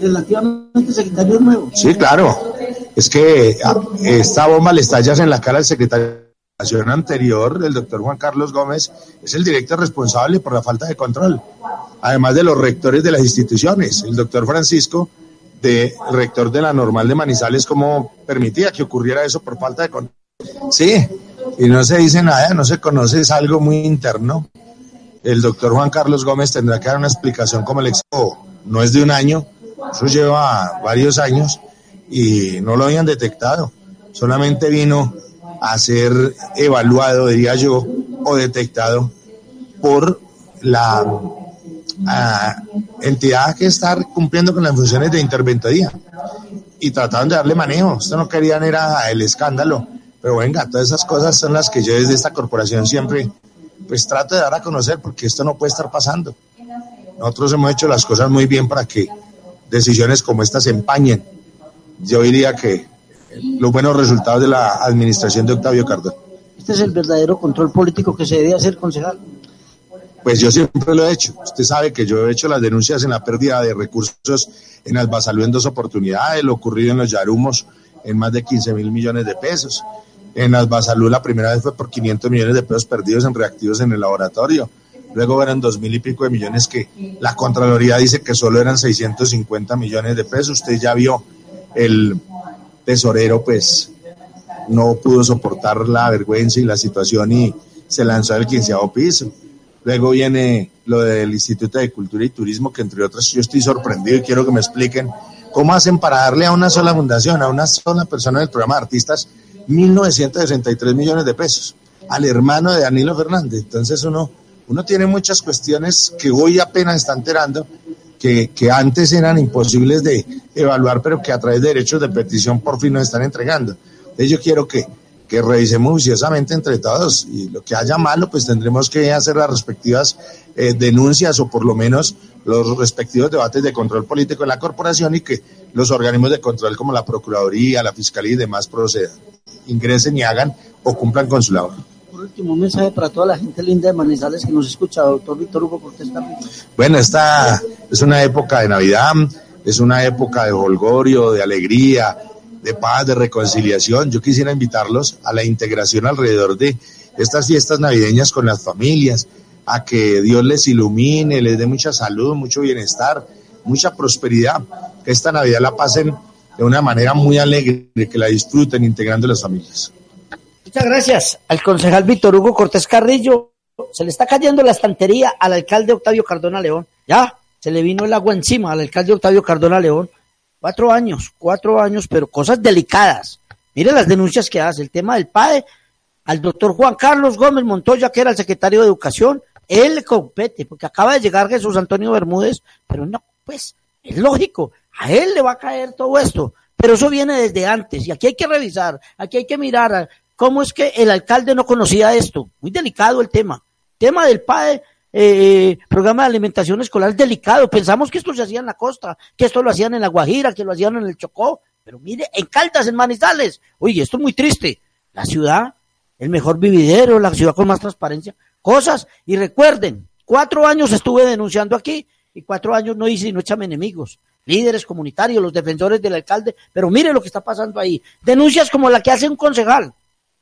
relativamente secretario nuevo. Sí, claro. Es que ah, esta bomba le estallas en la cara al secretario anterior, el doctor Juan Carlos Gómez, es el director responsable por la falta de control, además de los rectores de las instituciones. El doctor Francisco, de rector de la normal de Manizales, ¿cómo permitía que ocurriera eso por falta de control? Sí, y no se dice nada, no se conoce, es algo muy interno. El doctor Juan Carlos Gómez tendrá que dar una explicación como el expo no es de un año, eso lleva varios años y no lo habían detectado. Solamente vino a ser evaluado, diría yo, o detectado por la ah, entidad que está cumpliendo con las funciones de interventoría y trataron de darle manejo. Esto no querían era el escándalo, pero venga, todas esas cosas son las que yo desde esta corporación siempre pues trato de dar a conocer porque esto no puede estar pasando. Nosotros hemos hecho las cosas muy bien para que decisiones como estas se empañen. Yo diría que los buenos resultados de la administración de Octavio Cardona. Este es el verdadero control político que se debe hacer, concejal. Pues yo siempre lo he hecho. Usted sabe que yo he hecho las denuncias en la pérdida de recursos en Albasalú en dos oportunidades, lo ocurrido en los Yarumos en más de 15 mil millones de pesos. En Albasalú la primera vez fue por 500 millones de pesos perdidos en reactivos en el laboratorio luego eran dos mil y pico de millones que la Contraloría dice que solo eran 650 millones de pesos. Usted ya vio el tesorero, pues no pudo soportar la vergüenza y la situación y se lanzó al quinceavo piso. Luego viene lo del Instituto de Cultura y Turismo, que entre otras yo estoy sorprendido y quiero que me expliquen cómo hacen para darle a una sola fundación, a una sola persona del programa de artistas, 1.963 millones de pesos, al hermano de Danilo Fernández. Entonces uno uno tiene muchas cuestiones que hoy apenas está enterando, que, que antes eran imposibles de evaluar, pero que a través de derechos de petición por fin nos están entregando. Entonces yo quiero que, que revisemos juiciosamente entre todos y lo que haya malo, pues tendremos que hacer las respectivas eh, denuncias o por lo menos los respectivos debates de control político en la corporación y que los organismos de control como la Procuraduría, la Fiscalía y demás procedan, ingresen y hagan o cumplan con su labor último mensaje para toda la gente linda de Manizales que nos escucha, doctor Víctor Hugo Cortés Bueno, esta es una época de Navidad, es una época de holgorio, de alegría, de paz, de reconciliación. Yo quisiera invitarlos a la integración alrededor de estas fiestas navideñas con las familias, a que Dios les ilumine, les dé mucha salud, mucho bienestar, mucha prosperidad, que esta Navidad la pasen de una manera muy alegre, que la disfruten integrando las familias. Muchas gracias al concejal Víctor Hugo Cortés Carrillo. Se le está cayendo la estantería al alcalde Octavio Cardona León. Ya, se le vino el agua encima al alcalde Octavio Cardona León. Cuatro años, cuatro años, pero cosas delicadas. Mire las denuncias que hace. El tema del PAE, al doctor Juan Carlos Gómez Montoya, que era el secretario de Educación, él le compete, porque acaba de llegar Jesús Antonio Bermúdez, pero no, pues, es lógico, a él le va a caer todo esto. Pero eso viene desde antes, y aquí hay que revisar, aquí hay que mirar ¿Cómo es que el alcalde no conocía esto? Muy delicado el tema. Tema del PAE, eh, programa de alimentación escolar, delicado. Pensamos que esto se hacía en la costa, que esto lo hacían en la Guajira, que lo hacían en el Chocó. Pero mire, en Caldas, en Manizales. Oye, esto es muy triste. La ciudad, el mejor vividero, la ciudad con más transparencia. Cosas. Y recuerden, cuatro años estuve denunciando aquí y cuatro años no hice y no echame enemigos líderes comunitarios, los defensores del alcalde, pero mire lo que está pasando ahí. Denuncias como la que hace un concejal,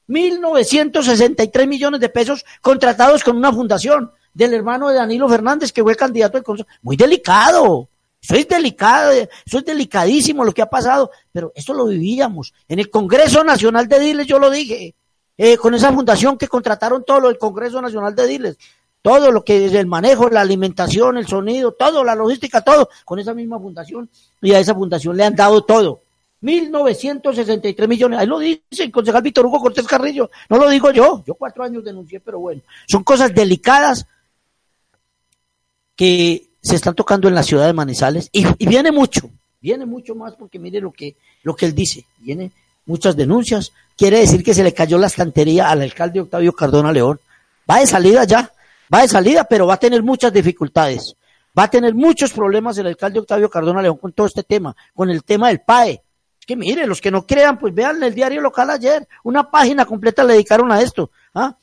1.963 millones de pesos contratados con una fundación del hermano de Danilo Fernández, que fue candidato al Consejo. Muy delicado. Es delicado, eso es delicadísimo lo que ha pasado, pero esto lo vivíamos. En el Congreso Nacional de Diles, yo lo dije, eh, con esa fundación que contrataron todo lo del Congreso Nacional de Diles, todo lo que es el manejo, la alimentación, el sonido, todo, la logística, todo, con esa misma fundación. Y a esa fundación le han dado todo. 1.963 millones. Ahí lo dice el concejal Víctor Hugo Cortés Carrillo. No lo digo yo. Yo cuatro años denuncié, pero bueno. Son cosas delicadas que se están tocando en la ciudad de Manizales y, viene mucho, viene mucho más porque mire lo que, lo que él dice, viene muchas denuncias, quiere decir que se le cayó la estantería al alcalde Octavio Cardona León, va de salida ya, va de salida, pero va a tener muchas dificultades, va a tener muchos problemas el alcalde Octavio Cardona León con todo este tema, con el tema del PAE, que mire, los que no crean, pues vean el diario local ayer, una página completa le dedicaron a esto. ¿ah?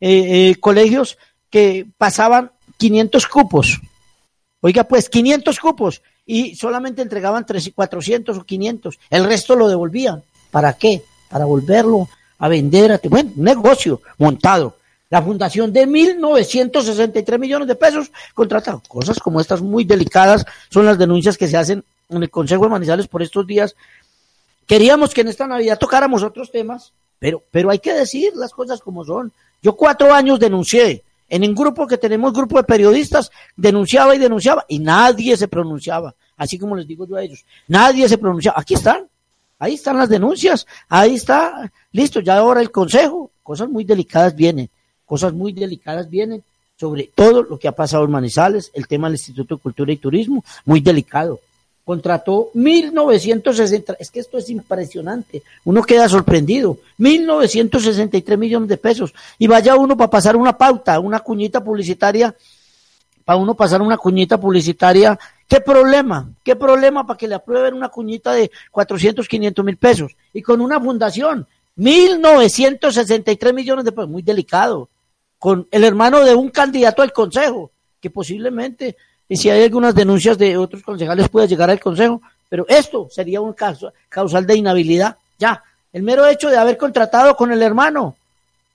Eh, eh, colegios que pasaban 500 cupos. Oiga, pues 500 cupos y solamente entregaban 300, 400 o 500. El resto lo devolvían. ¿Para qué? Para volverlo a vender. A, bueno, negocio montado. La fundación de 1.963 millones de pesos contratado. Cosas como estas muy delicadas son las denuncias que se hacen en el Consejo de Manizales por estos días Queríamos que en esta Navidad tocáramos otros temas, pero, pero hay que decir las cosas como son. Yo cuatro años denuncié. En un grupo que tenemos, grupo de periodistas, denunciaba y denunciaba y nadie se pronunciaba. Así como les digo yo a ellos. Nadie se pronunciaba. Aquí están. Ahí están las denuncias. Ahí está. Listo. Ya ahora el consejo. Cosas muy delicadas vienen. Cosas muy delicadas vienen sobre todo lo que ha pasado en Manizales, el tema del Instituto de Cultura y Turismo, muy delicado contrató 1.960, es que esto es impresionante, uno queda sorprendido, 1.963 millones de pesos, y vaya uno para pasar una pauta, una cuñita publicitaria, para uno pasar una cuñita publicitaria, ¿qué problema? ¿Qué problema para que le aprueben una cuñita de 400, 500 mil pesos? Y con una fundación, 1.963 millones de pesos, muy delicado, con el hermano de un candidato al consejo, que posiblemente y si hay algunas denuncias de otros concejales puede llegar al Consejo, pero esto sería un caso causal de inhabilidad. Ya, el mero hecho de haber contratado con el hermano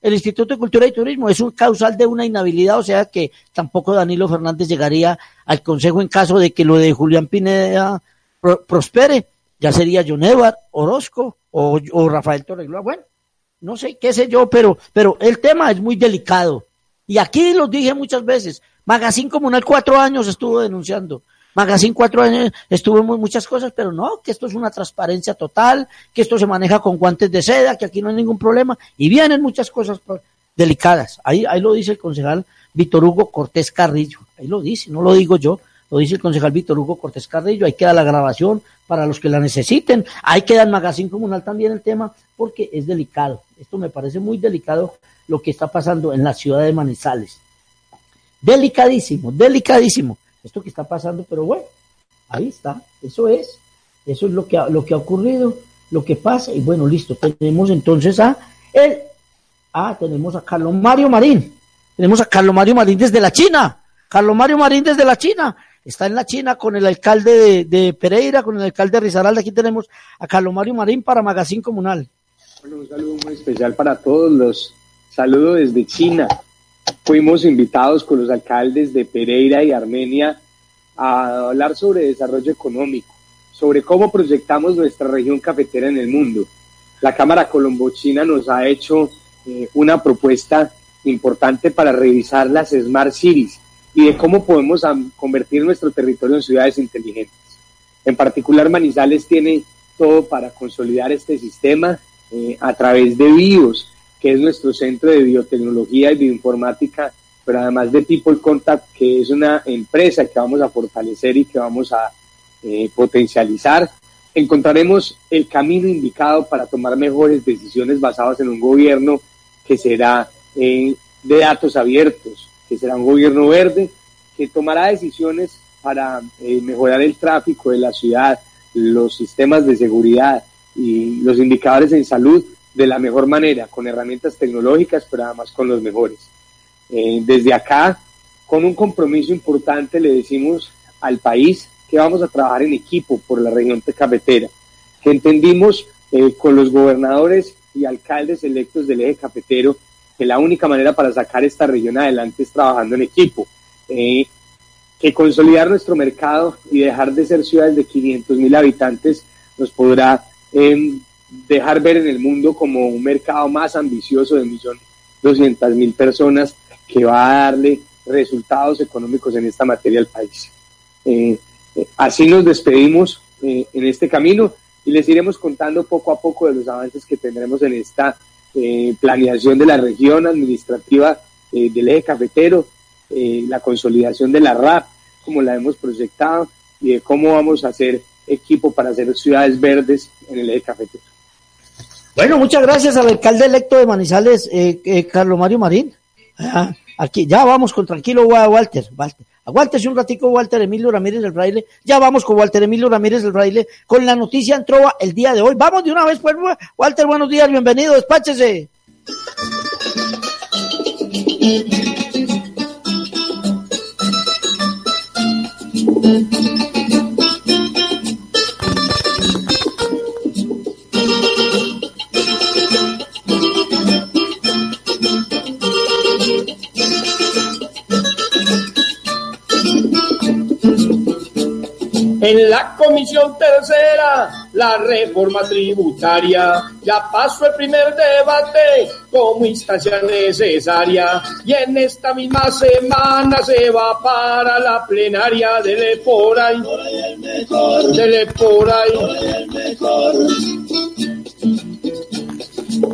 el Instituto de Cultura y Turismo es un causal de una inhabilidad, o sea que tampoco Danilo Fernández llegaría al Consejo en caso de que lo de Julián Pineda prospere. Ya sería John Edward, Orozco o, Rafael Torregloa. Bueno, no sé, qué sé yo, pero, pero el tema es muy delicado. Y aquí lo dije muchas veces, Magazine Comunal cuatro años estuvo denunciando. Magazine cuatro años estuvo en muchas cosas, pero no, que esto es una transparencia total, que esto se maneja con guantes de seda, que aquí no hay ningún problema. Y vienen muchas cosas delicadas. Ahí, ahí lo dice el concejal Víctor Hugo Cortés Carrillo. Ahí lo dice, no lo digo yo, lo dice el concejal Víctor Hugo Cortés Carrillo. Ahí queda la grabación para los que la necesiten. Ahí queda el Magazine Comunal también el tema, porque es delicado. Esto me parece muy delicado lo que está pasando en la ciudad de Manizales Delicadísimo, delicadísimo. Esto que está pasando, pero bueno, ahí está, eso es, eso es lo que ha, lo que ha ocurrido, lo que pasa, y bueno, listo, tenemos entonces a él, ah, tenemos a Carlos Mario Marín, tenemos a Carlos Mario Marín desde la China, Carlos Mario Marín desde la China, está en la China con el alcalde de, Pereira, con el alcalde de Risaralda, aquí tenemos a Carlos Mario Marín para Magazine Comunal. Bueno, un saludo muy especial para todos los, saludo desde China, fuimos invitados con los alcaldes de Pereira y Armenia a hablar sobre desarrollo económico, sobre cómo proyectamos nuestra región cafetera en el mundo. La Cámara Colombo-China nos ha hecho eh, una propuesta importante para revisar las Smart Cities y de cómo podemos convertir nuestro territorio en ciudades inteligentes. En particular, Manizales tiene todo para consolidar este sistema eh, a través de BIOS, que es nuestro centro de biotecnología y bioinformática, pero además de People Contact, que es una empresa que vamos a fortalecer y que vamos a eh, potencializar, encontraremos el camino indicado para tomar mejores decisiones basadas en un gobierno que será eh, de datos abiertos, que será un gobierno verde, que tomará decisiones para eh, mejorar el tráfico de la ciudad, los sistemas de seguridad y los indicadores en salud de la mejor manera, con herramientas tecnológicas, pero además con los mejores. Eh, desde acá, con un compromiso importante, le decimos al país que vamos a trabajar en equipo por la región cafetera, que entendimos eh, con los gobernadores y alcaldes electos del eje cafetero que la única manera para sacar esta región adelante es trabajando en equipo. Eh, que consolidar nuestro mercado y dejar de ser ciudades de 500 mil habitantes nos podrá em, dejar ver en el mundo como un mercado más ambicioso de 1.200.000 personas que va a darle resultados económicos en esta materia al país. Eh, eh, así nos despedimos eh, en este camino y les iremos contando poco a poco de los avances que tendremos en esta planeación de la región administrativa del eje cafetero, la consolidación de la RAP, como la hemos proyectado y de cómo vamos a hacer equipo para hacer ciudades verdes en el eje cafetero. Bueno, muchas gracias al alcalde electo de Manizales, eh, eh, Carlos Mario Marín. Ah, aquí, ya vamos con tranquilo, Walter. Walter. Aguántese un ratico, Walter Emilio Ramírez del Fraile. Ya vamos con Walter Emilio Ramírez del Fraile con la noticia en Trova el día de hoy. Vamos de una vez, pues, Walter, buenos días, bienvenido, despáchese. En la comisión tercera, la reforma tributaria, ya pasó el primer debate como instancia necesaria. Y en esta misma semana se va para la plenaria. Del por ahí, del por ahí.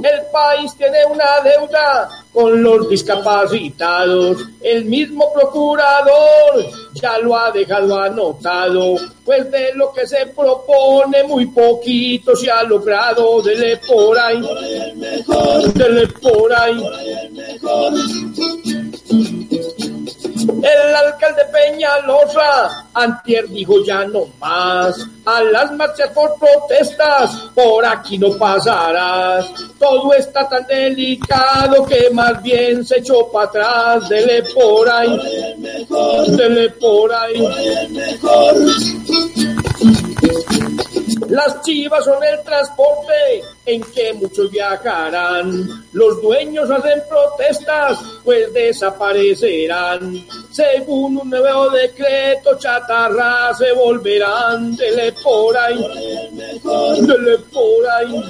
El país tiene una deuda con los discapacitados. El mismo procurador ya lo ha dejado anotado, pues de lo que se propone muy poquito se ha logrado. Dele por ahí, dele por ahí. El alcalde Peñalosa antier dijo ya no más. A las marchas por protestas, por aquí no pasarás. Todo está tan delicado que más bien se echó para atrás. Dele por ahí, dele por ahí. Las chivas son el transporte en que muchos viajarán. Los dueños hacen protestas, pues desaparecerán. Según un nuevo decreto, chatarra se volverán. Dele por ahí, dele por ahí.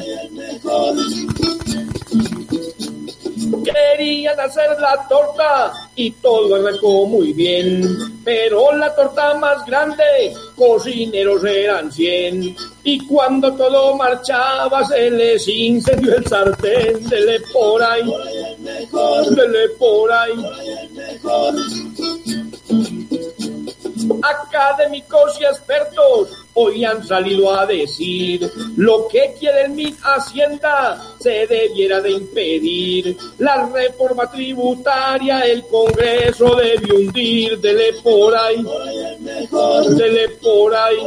Querían hacer la torta y todo arrancó muy bien, pero la torta más grande, cocineros eran cien. Y cuando todo marchaba se les incendió el sartén, dele por ahí, dele por ahí. Académicos y expertos hoy han salido a decir lo que quiere MIT Hacienda se debiera de impedir. La reforma tributaria el Congreso debe hundir, dele por ahí, dele por ahí.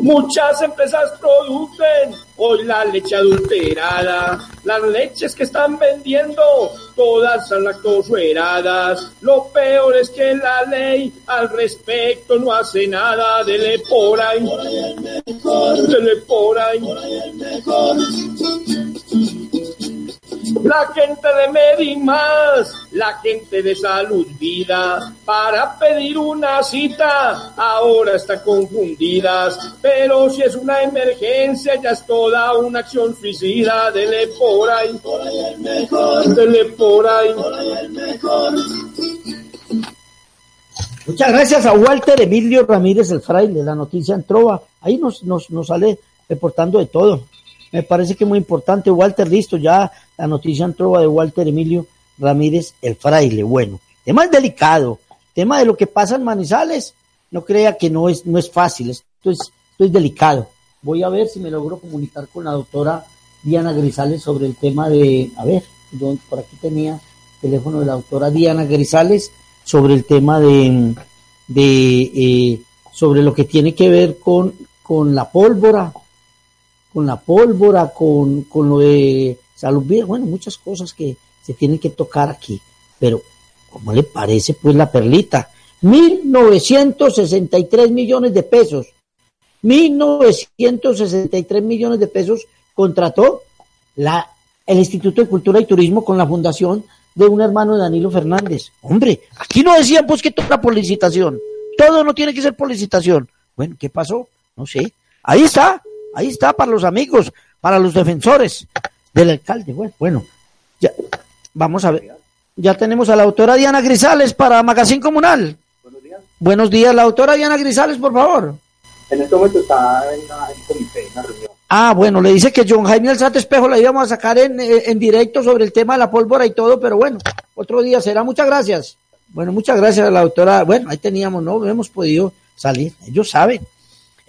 Muchas empresas producen hoy la leche adulterada. Las leches que están vendiendo, todas son lactosueradas. Lo peor es que la ley al respecto no hace nada. Dele por ahí. Dele por ahí. La gente de Medimás, la gente de Salud Vida, para pedir una cita, ahora están confundidas. Pero si es una emergencia, ya es toda una acción suicida. Dele por ahí, dele por ahí. Muchas gracias a Walter Emilio Ramírez, el fraile, la noticia en Trova. Ahí nos, nos, nos sale reportando de todo. Me parece que es muy importante. Walter, listo, ya la noticia en trova de Walter Emilio Ramírez, el fraile. Bueno, tema es delicado. Tema de lo que pasa en Manizales, no crea que no es, no es fácil. Esto es, esto es delicado. Voy a ver si me logro comunicar con la doctora Diana Grisales sobre el tema de, a ver, por aquí tenía el teléfono de la doctora Diana Grisales sobre el tema de, de eh, sobre lo que tiene que ver con, con la pólvora, con la pólvora, con, con lo de salud, bueno, muchas cosas que se tienen que tocar aquí. Pero, ¿cómo le parece pues la perlita? 1.963 millones de pesos. 1.963 millones de pesos contrató la, el Instituto de Cultura y Turismo con la fundación de un hermano de Danilo Fernández. Hombre, aquí no decían pues que toda por licitación. Todo no tiene que ser por licitación. Bueno, ¿qué pasó? No sé. Ahí está, ahí está para los amigos, para los defensores del alcalde. Bueno, bueno ya, vamos a ver. Ya tenemos a la autora Diana Grisales para Magazine Comunal. Buenos días. Buenos días, la autora Diana Grisales, por favor. En este momento está en, comité, en una reunión. Ah, bueno, le dice que John Jaime Alzate Espejo la íbamos a sacar en, en directo sobre el tema de la pólvora y todo, pero bueno, otro día será. Muchas gracias. Bueno, muchas gracias a la doctora. Bueno, ahí teníamos, no hemos podido salir. Ellos saben.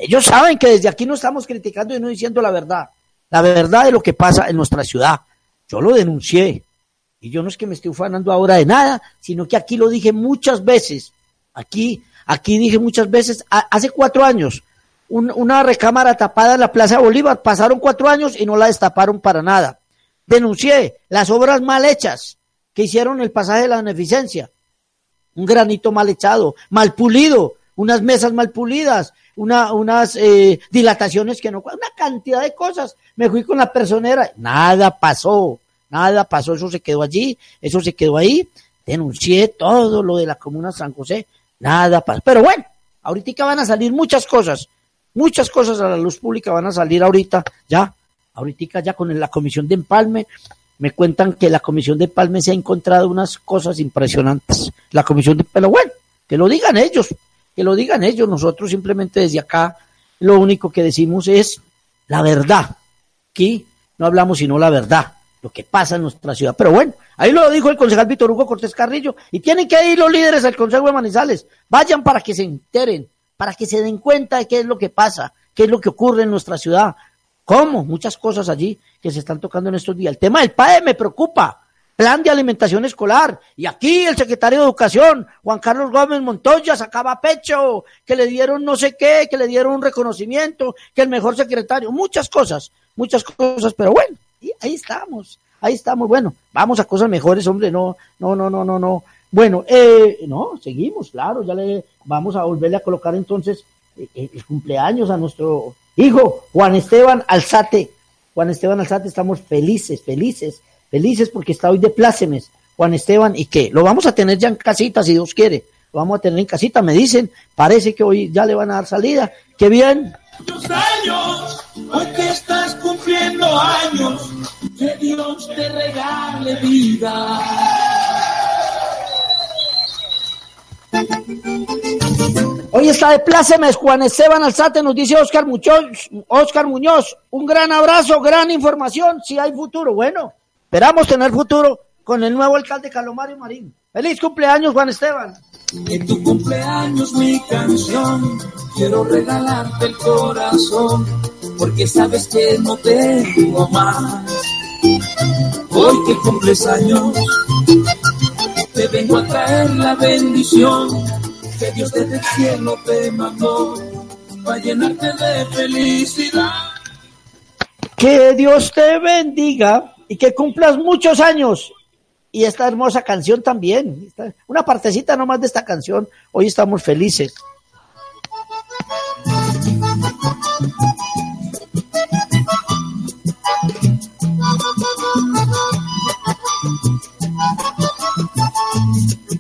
Ellos saben que desde aquí no estamos criticando y no diciendo la verdad. La verdad de lo que pasa en nuestra ciudad. Yo lo denuncié. Y yo no es que me esté ufanando ahora de nada, sino que aquí lo dije muchas veces. Aquí, aquí dije muchas veces, hace cuatro años, una recámara tapada en la Plaza Bolívar, pasaron cuatro años y no la destaparon para nada. Denuncié las obras mal hechas que hicieron el pasaje de la beneficencia. Un granito mal echado, mal pulido, unas mesas mal pulidas, una, unas eh, dilataciones que no, una cantidad de cosas. Me fui con la personera, nada pasó, nada pasó, eso se quedó allí, eso se quedó ahí. Denuncié todo lo de la comuna San José, nada pasó. Pero bueno, ahorita van a salir muchas cosas, muchas cosas a la luz pública van a salir ahorita, ya, ahorita ya con la comisión de empalme, me cuentan que la comisión de empalme se ha encontrado unas cosas impresionantes. La comisión de, pero bueno, que lo digan ellos, que lo digan ellos. Nosotros simplemente desde acá lo único que decimos es la verdad. Aquí no hablamos sino la verdad, lo que pasa en nuestra ciudad. Pero bueno, ahí lo dijo el concejal Víctor Hugo Cortés Carrillo y tienen que ir los líderes del Consejo de Manizales. Vayan para que se enteren, para que se den cuenta de qué es lo que pasa, qué es lo que ocurre en nuestra ciudad. ¿Cómo? Muchas cosas allí que se están tocando en estos días. El tema del PAE me preocupa plan de alimentación escolar. Y aquí el secretario de Educación, Juan Carlos Gómez Montoya, sacaba pecho, que le dieron no sé qué, que le dieron un reconocimiento, que el mejor secretario, muchas cosas, muchas cosas, pero bueno, y ahí estamos, ahí estamos, bueno, vamos a cosas mejores, hombre, no, no, no, no, no, no. Bueno, eh, no, seguimos, claro, ya le vamos a volverle a colocar entonces eh, eh, el cumpleaños a nuestro hijo, Juan Esteban Alzate. Juan Esteban Alzate, estamos felices, felices Felices porque está hoy de plácemes, Juan Esteban, y que lo vamos a tener ya en casita, si Dios quiere. Lo vamos a tener en casita, me dicen. Parece que hoy ya le van a dar salida. ¡Qué bien! años, hoy que estás cumpliendo años, que Dios te regale vida. Hoy está de plácemes Juan Esteban Alzate, nos dice Oscar Muñoz, Oscar Muñoz. Un gran abrazo, gran información, si hay futuro. Bueno, Esperamos tener futuro con el nuevo alcalde Calomario Marín. Feliz cumpleaños, Juan Esteban. En tu cumpleaños mi canción, quiero regalarte el corazón, porque sabes que no tengo más. Hoy que cumples años, te vengo a traer la bendición que Dios desde el cielo te mandó, para llenarte de felicidad. Que Dios te bendiga y que cumplas muchos años. Y esta hermosa canción también, una partecita nomás de esta canción, hoy estamos felices.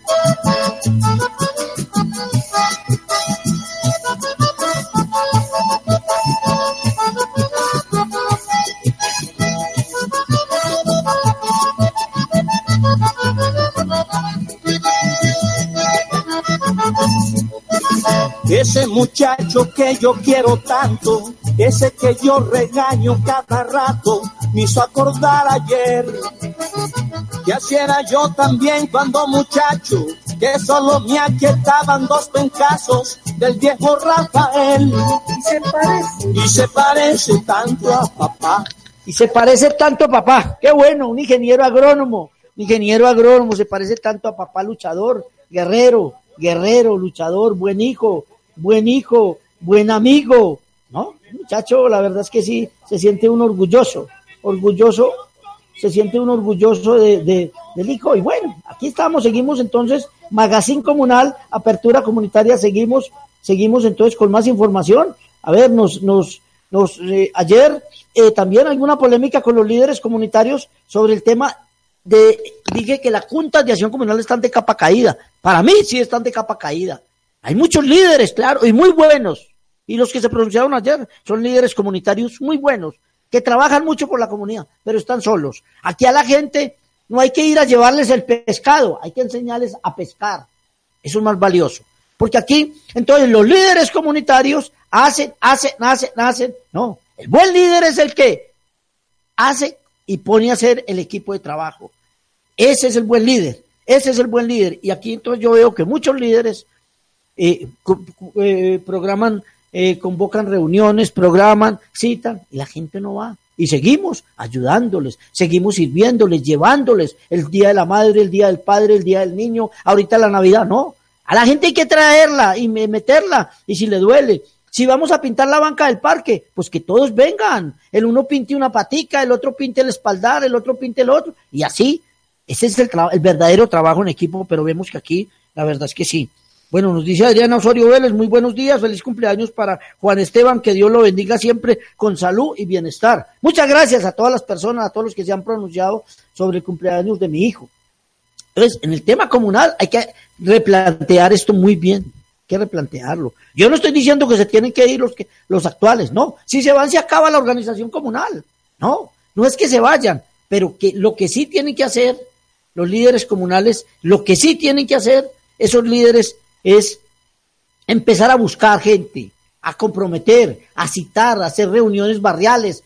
Ese muchacho que yo quiero tanto, ese que yo regaño cada rato, me hizo acordar ayer que así era yo también cuando muchacho, que solo me aquietaban dos pencazos del viejo Rafael. Y se parece, y se parece tanto a papá. Y se parece tanto a papá. Qué bueno, un ingeniero agrónomo, un ingeniero agrónomo se parece tanto a papá luchador, guerrero, guerrero, luchador, buen hijo, buen hijo, buen amigo, ¿no? Muchacho, la verdad es que sí, se siente un orgulloso, orgulloso, se siente un orgulloso de, del hijo. Y bueno, aquí estamos, seguimos entonces, Magazine Comunal, Apertura Comunitaria, seguimos, seguimos entonces con más información. A ver, nos, nos, nos, eh, ayer eh, también alguna polémica con los líderes comunitarios sobre el tema de, dije que las juntas de acción comunal están de capa caída. Para mí sí están de capa caída. Hay muchos líderes, claro, y muy buenos. Y los que se pronunciaron ayer son líderes comunitarios muy buenos, que trabajan mucho por la comunidad, pero están solos. Aquí a la gente no hay que ir a llevarles el pescado, hay que enseñarles a pescar. Eso es más valioso. Porque aquí, entonces, los líderes comunitarios hacen, hacen, hacen, hacen. No, el buen líder es el que hace y pone a hacer el equipo de trabajo. Ese es el buen líder Ese es el buen líder. Y aquí entonces yo veo que muchos líderes eh, eh, programan, eh, convocan reuniones, programan, citan, y la gente no va. Y seguimos ayudándoles, seguimos sirviéndoles, llevándoles el día de la madre, el día del padre, el día del niño, ahorita la Navidad, no. A la gente hay que traerla y meterla, y si le duele, si vamos a pintar la banca del parque, pues que todos vengan. El uno pinte una patica, el otro pinte el espaldar, el otro pinte el otro, y así. Ese es el, el verdadero trabajo en equipo, pero vemos que aquí la verdad es que sí. Bueno, nos dice Adriana Osorio Vélez, muy buenos días, feliz cumpleaños para Juan Esteban, que Dios lo bendiga siempre con salud y bienestar. Muchas gracias a todas las personas, a todos los que se han pronunciado sobre el cumpleaños de mi hijo. Entonces, en el tema comunal hay que replantear esto muy bien que replantearlo. Yo no estoy diciendo que se tienen que ir los, que, los actuales, no. Si se van, se acaba la organización comunal. No, no es que se vayan, pero que lo que sí tienen que hacer los líderes comunales, lo que sí tienen que hacer esos líderes es empezar a buscar gente, a comprometer, a citar, a hacer reuniones barriales,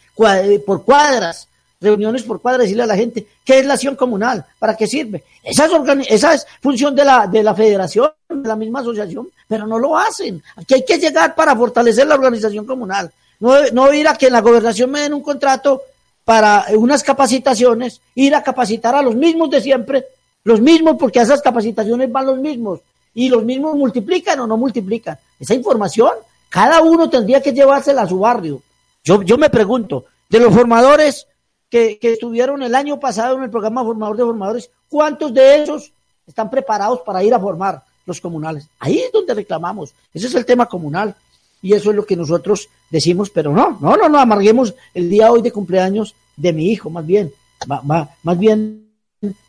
por cuadras, reuniones por cuadra, decirle a la gente qué es la acción comunal, para qué sirve. Esa es, esa es función de la, de la federación, de la misma asociación, pero no lo hacen. Aquí hay que llegar para fortalecer la organización comunal. No, no ir a que la gobernación me den un contrato para unas capacitaciones, ir a capacitar a los mismos de siempre, los mismos porque a esas capacitaciones van los mismos, y los mismos multiplican o no multiplican. Esa información, cada uno tendría que llevársela a su barrio. Yo, yo me pregunto, de los formadores, que, estuvieron el año pasado en el programa Formador de Formadores, ¿cuántos de esos están preparados para ir a formar los comunales? Ahí es donde reclamamos. Ese es el tema comunal. Y eso es lo que nosotros decimos, pero no, no, no, no amarguemos el día hoy de cumpleaños de mi hijo, más bien, más bien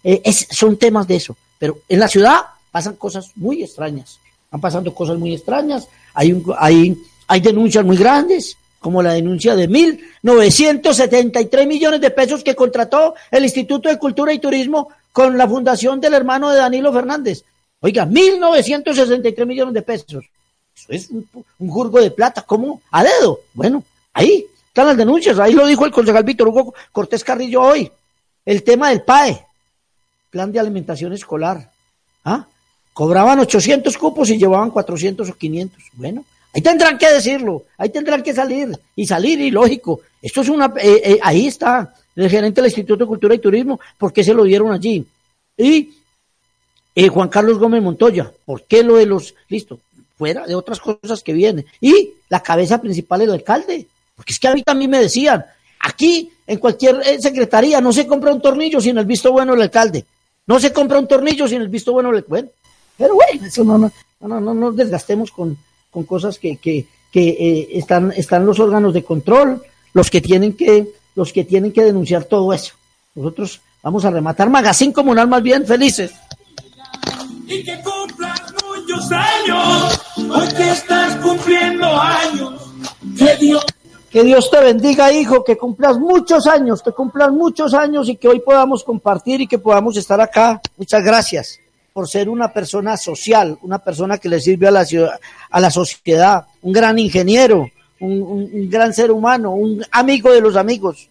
eh, son temas de eso. Pero en la ciudad pasan cosas muy extrañas, han pasando cosas muy extrañas, hay, un, hay, hay denuncias muy grandes, como la denuncia de 1.973 millones de pesos que contrató el Instituto de Cultura y Turismo con la fundación del hermano de Danilo Fernández. Oiga, 1.963 millones de pesos. Eso es un, un de plata. ¿Cómo? A dedo. Bueno, ahí están las denuncias. Ahí lo dijo el concejal Víctor Hugo Cortés Carrillo hoy. El tema del PAE, Plan de Alimentación Escolar. ¿Ah? Cobraban 800 cupos y llevaban 400 o 500. Bueno, Ahí tendrán que decirlo, ahí tendrán que salir y salir y lógico. Esto es una, eh, eh, ahí está el gerente del Instituto de Cultura y Turismo, ¿por qué se lo dieron allí? Y eh, Juan Carlos Gómez Montoya, ¿por qué lo de los, listo, fuera de otras cosas que vienen? Y la cabeza principal el alcalde, porque es que a mí también me decían, aquí en cualquier secretaría no se compra un tornillo sin el visto bueno del alcalde, no se compra un tornillo sin el visto bueno del bueno, pero bueno, eso no, no, no, no nos desgastemos con con cosas que, que, que eh, están, están los órganos de control, los que tienen que, los que tienen que denunciar todo eso. Nosotros vamos a rematar Magazine Comunal más bien felices. Y que cumplas muchos años, hoy que estás cumpliendo años. Que Dios que Dios te bendiga, hijo, que cumplas muchos años, que cumplas muchos años y que hoy podamos compartir y que podamos estar acá. Muchas gracias por ser una persona social, una persona que le sirve a la, ciudad, a la sociedad, un gran ingeniero, un, gran ser humano, un amigo de los amigos.